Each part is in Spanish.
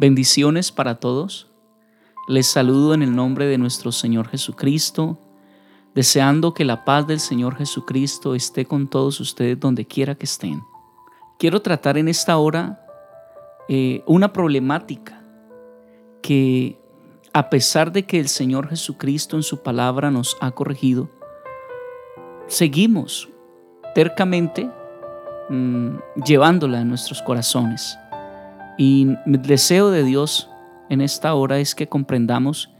Bendiciones para todos. Les saludo en el nombre de nuestro Señor Jesucristo, deseando que la paz del Señor Jesucristo esté con todos ustedes donde quiera que estén. Quiero tratar en esta hora eh, una problemática que a pesar de que el Señor Jesucristo en su palabra nos ha corregido, seguimos tercamente mm, llevándola en nuestros corazones. Y el deseo de Dios en esta hora es que comprendamos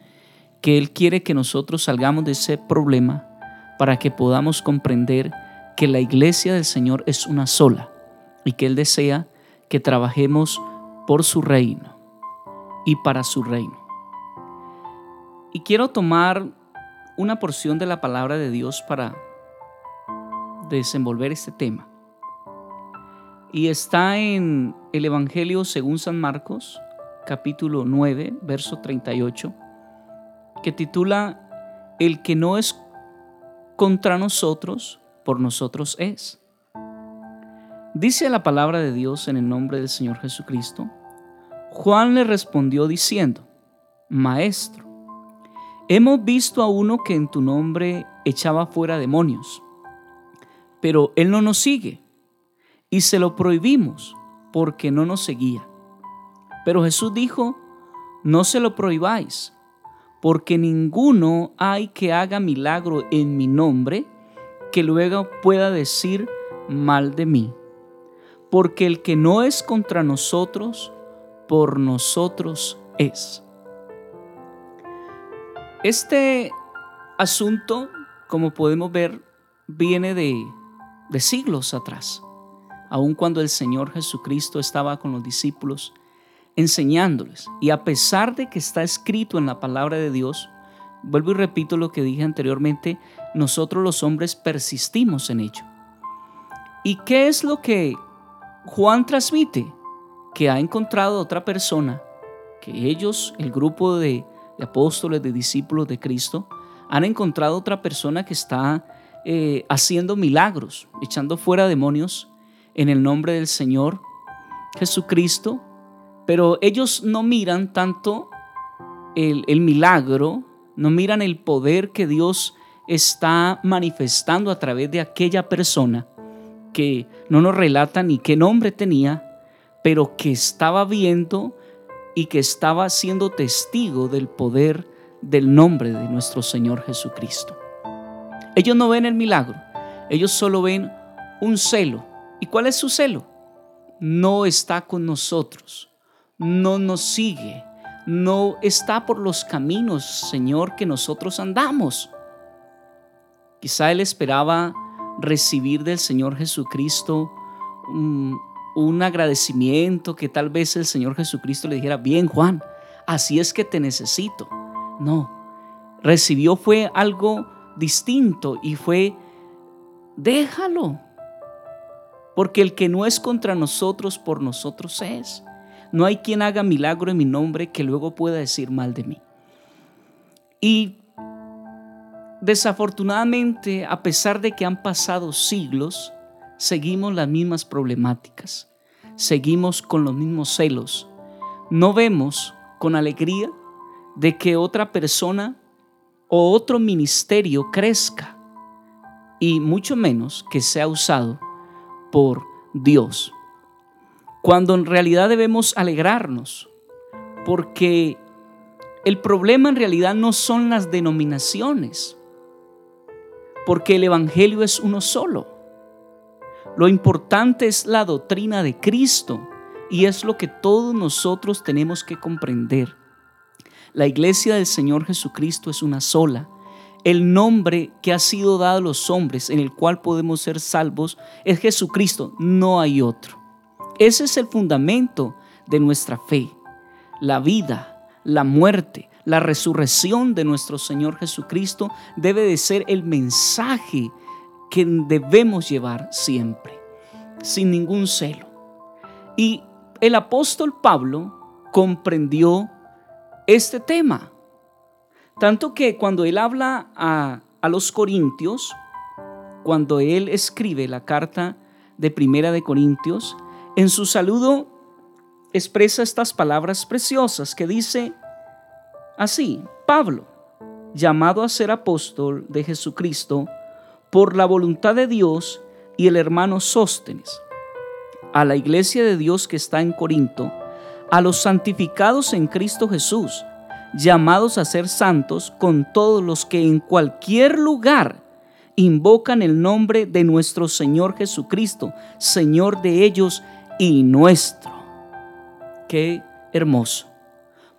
que Él quiere que nosotros salgamos de ese problema para que podamos comprender que la iglesia del Señor es una sola y que Él desea que trabajemos por su reino y para su reino. Y quiero tomar una porción de la palabra de Dios para desenvolver este tema y está en el Evangelio según San Marcos, capítulo 9, verso 38, que titula El que no es contra nosotros, por nosotros es. Dice la palabra de Dios en el nombre del Señor Jesucristo. Juan le respondió diciendo, Maestro, hemos visto a uno que en tu nombre echaba fuera demonios, pero él no nos sigue y se lo prohibimos porque no nos seguía. Pero Jesús dijo, no se lo prohibáis, porque ninguno hay que haga milagro en mi nombre que luego pueda decir mal de mí. Porque el que no es contra nosotros, por nosotros es. Este asunto, como podemos ver, viene de, de siglos atrás aun cuando el Señor Jesucristo estaba con los discípulos, enseñándoles. Y a pesar de que está escrito en la palabra de Dios, vuelvo y repito lo que dije anteriormente, nosotros los hombres persistimos en ello. ¿Y qué es lo que Juan transmite? Que ha encontrado otra persona, que ellos, el grupo de, apóstoles, de discípulos de Cristo, han encontrado otra persona que está eh, haciendo milagros, echando fuera demonios en el nombre del Señor Jesucristo, pero ellos no miran tanto el, milagro, no miran el poder que Dios está manifestando a través de aquella persona que no nos relata ni qué nombre tenía, pero que estaba viendo y que estaba siendo testigo del poder del nombre de nuestro Señor Jesucristo. Ellos no ven el milagro, ellos solo ven un celo, ¿Y cuál es su celo? No está con nosotros, no nos sigue, no está por los caminos, Señor, que nosotros andamos. Quizá él esperaba recibir del Señor Jesucristo un, un, agradecimiento, que tal vez el Señor Jesucristo le dijera, bien Juan, así es que te necesito. No, recibió fue algo distinto y fue, déjalo, porque el que no es contra nosotros, por nosotros es. No hay quien haga milagro en mi nombre que luego pueda decir mal de mí. Y desafortunadamente, a pesar de que han pasado siglos, seguimos las mismas problemáticas, seguimos con los mismos celos. No vemos con alegría de que otra persona o otro ministerio crezca y mucho menos que sea usado por Dios. Cuando en realidad debemos alegrarnos, porque el problema en realidad no son las denominaciones, porque el Evangelio es uno solo. Lo importante es la doctrina de Cristo y es lo que todos nosotros tenemos que comprender. La iglesia del Señor Jesucristo es una sola el nombre que ha sido dado a los hombres en el cual podemos ser salvos es Jesucristo, no hay otro. Ese es el fundamento de nuestra fe. La vida, la muerte, la resurrección de nuestro Señor Jesucristo debe de ser el mensaje que debemos llevar siempre, sin ningún celo. Y el apóstol Pablo comprendió este tema tanto que cuando él habla a, los corintios, cuando él escribe la carta de Primera de Corintios, en su saludo expresa estas palabras preciosas que dice así, Pablo, llamado a ser apóstol de Jesucristo por la voluntad de Dios y el hermano Sóstenes, a la iglesia de Dios que está en Corinto, a los santificados en Cristo Jesús, llamados a ser santos con todos los que en cualquier lugar invocan el nombre de nuestro Señor Jesucristo, Señor de ellos y nuestro. Qué hermoso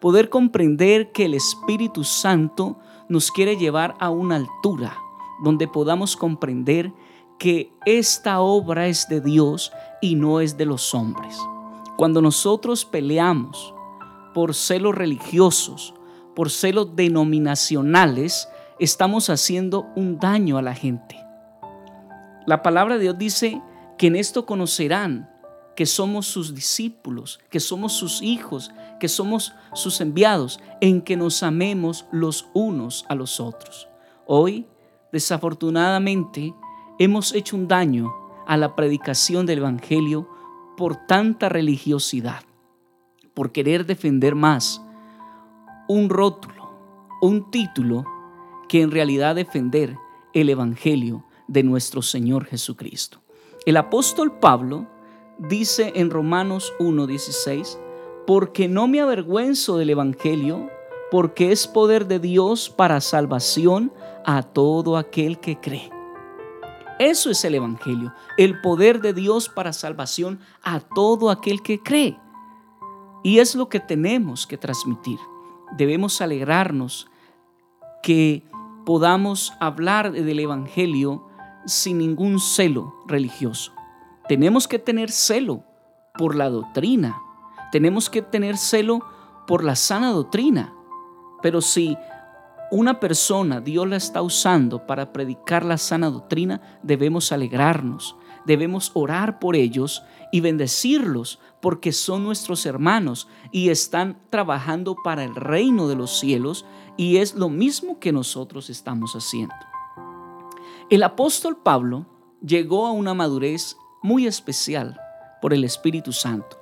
poder comprender que el Espíritu Santo nos quiere llevar a una altura donde podamos comprender que esta obra es de Dios y no es de los hombres. Cuando nosotros peleamos por celos religiosos, por celos denominacionales, estamos haciendo un daño a la gente. La palabra de Dios dice que en esto conocerán que somos sus discípulos, que somos sus hijos, que somos sus enviados, en que nos amemos los unos a los otros. Hoy, desafortunadamente, hemos hecho un daño a la predicación del Evangelio por tanta religiosidad, por querer defender más un rótulo, un título, que en realidad defender el Evangelio de nuestro Señor Jesucristo. El apóstol Pablo dice en Romanos 1:16, porque no me avergüenzo del Evangelio, porque es poder de Dios para salvación a todo aquel que cree. Eso es el Evangelio, el poder de Dios para salvación a todo aquel que cree. Y es lo que tenemos que transmitir. Debemos alegrarnos que podamos hablar del Evangelio sin ningún celo religioso. Tenemos que tener celo por la doctrina. Tenemos que tener celo por la sana doctrina. Pero si una persona Dios la está usando para predicar la sana doctrina, debemos alegrarnos, debemos orar por ellos y bendecirlos porque son nuestros hermanos y están trabajando para el reino de los cielos y es lo mismo que nosotros estamos haciendo. El apóstol Pablo llegó a una madurez muy especial por el Espíritu Santo.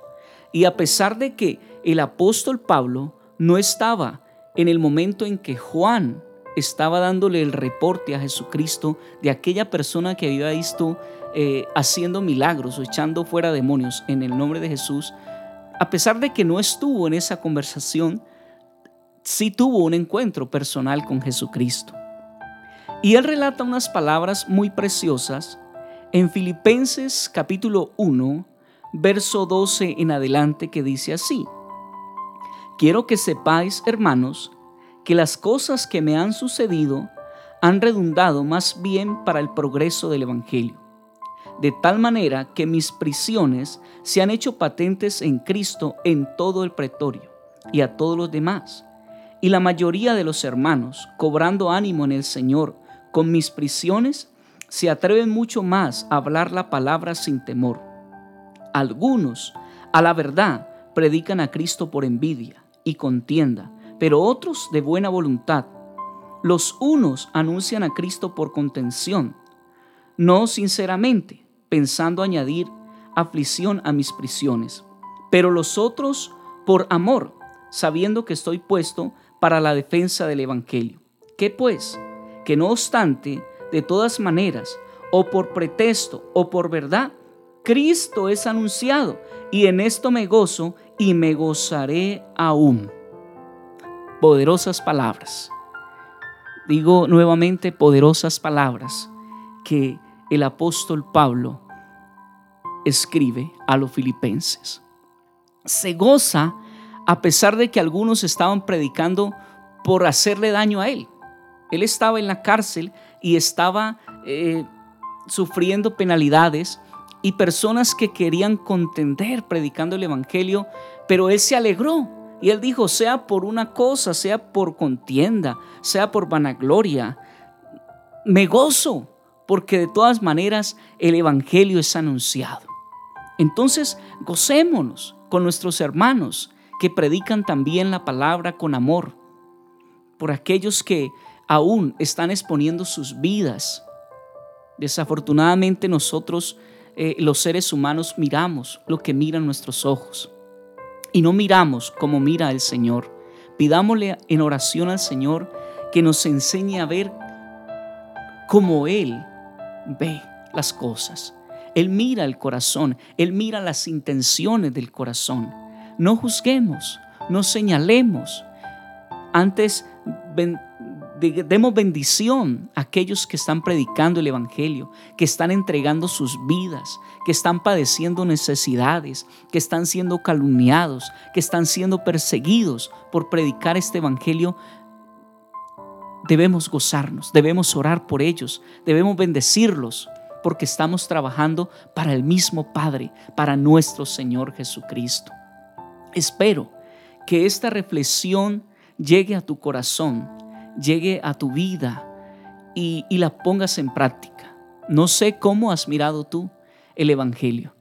Y a pesar de que el apóstol Pablo no estaba en el momento en que Juan estaba dándole el reporte a Jesucristo de aquella persona que había visto eh, haciendo milagros o echando fuera demonios en el nombre de Jesús, a pesar de que no estuvo en esa conversación, sí tuvo un encuentro personal con Jesucristo. Y él relata unas palabras muy preciosas en Filipenses capítulo 1, verso 12 en adelante, que dice así, Quiero que sepáis, hermanos, que las cosas que me han sucedido han redundado más bien para el progreso del Evangelio, de tal manera que mis prisiones se han hecho patentes en Cristo en todo el pretorio y a todos los demás. Y la mayoría de los hermanos, cobrando ánimo en el Señor con mis prisiones, se atreven mucho más a hablar la palabra sin temor. Algunos, a la verdad, predican a Cristo por envidia y contienda, pero otros de buena voluntad. Los unos anuncian a Cristo por contención, no sinceramente, pensando añadir aflicción a mis prisiones, pero los otros por amor, sabiendo que estoy puesto para la defensa del Evangelio. ¿Qué pues? Que no obstante, de todas maneras, o por pretexto o por verdad, Cristo es anunciado y en esto me gozo y me gozaré aún. Poderosas palabras. Digo nuevamente poderosas palabras que el apóstol Pablo escribe a los filipenses. Se goza a pesar de que algunos estaban predicando por hacerle daño a él. Él estaba en la cárcel y estaba eh, sufriendo penalidades y personas que querían contender predicando el Evangelio, pero él se alegró y él dijo, sea por una cosa, sea por contienda, sea por vanagloria, me gozo porque de todas maneras el Evangelio es anunciado. Entonces, gocémonos con nuestros hermanos que predican también la palabra con amor, por aquellos que aún están exponiendo sus vidas. Desafortunadamente nosotros, eh, los seres humanos, miramos lo que miran nuestros ojos. y no miramos como mira el Señor. Pidámosle en oración al Señor que nos enseñe a ver como Él ve las cosas. Él mira el corazón, Él mira las intenciones del corazón. No juzguemos, no señalemos. Antes demos bendición a aquellos que están predicando el Evangelio, que están entregando sus vidas, que están padeciendo necesidades, que están siendo calumniados, que están siendo perseguidos por predicar este Evangelio. Debemos gozarnos, debemos orar por ellos, debemos bendecirlos, porque estamos trabajando para el mismo Padre, para nuestro Señor Jesucristo. Espero que esta reflexión llegue a tu corazón llegue a tu vida y, la pongas en práctica. No sé cómo has mirado tú el Evangelio.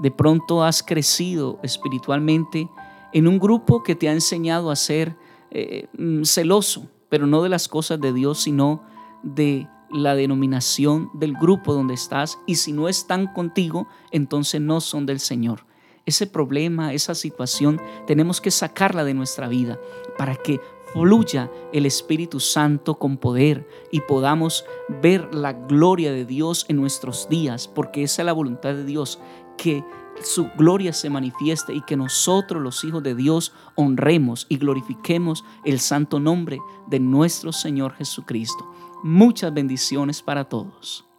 De pronto has crecido espiritualmente en un grupo que te ha enseñado a ser eh, mm, celoso, pero no de las cosas de Dios, sino de la denominación del grupo donde estás. Y si no están contigo, entonces no son del Señor. Ese problema, esa situación, tenemos que sacarla de nuestra vida para que fluya el Espíritu Santo con poder y podamos ver la gloria de Dios en nuestros días, porque esa es la voluntad de Dios, que su gloria se manifieste y que nosotros los hijos de Dios honremos y glorifiquemos el santo nombre de nuestro Señor Jesucristo. Muchas bendiciones para todos.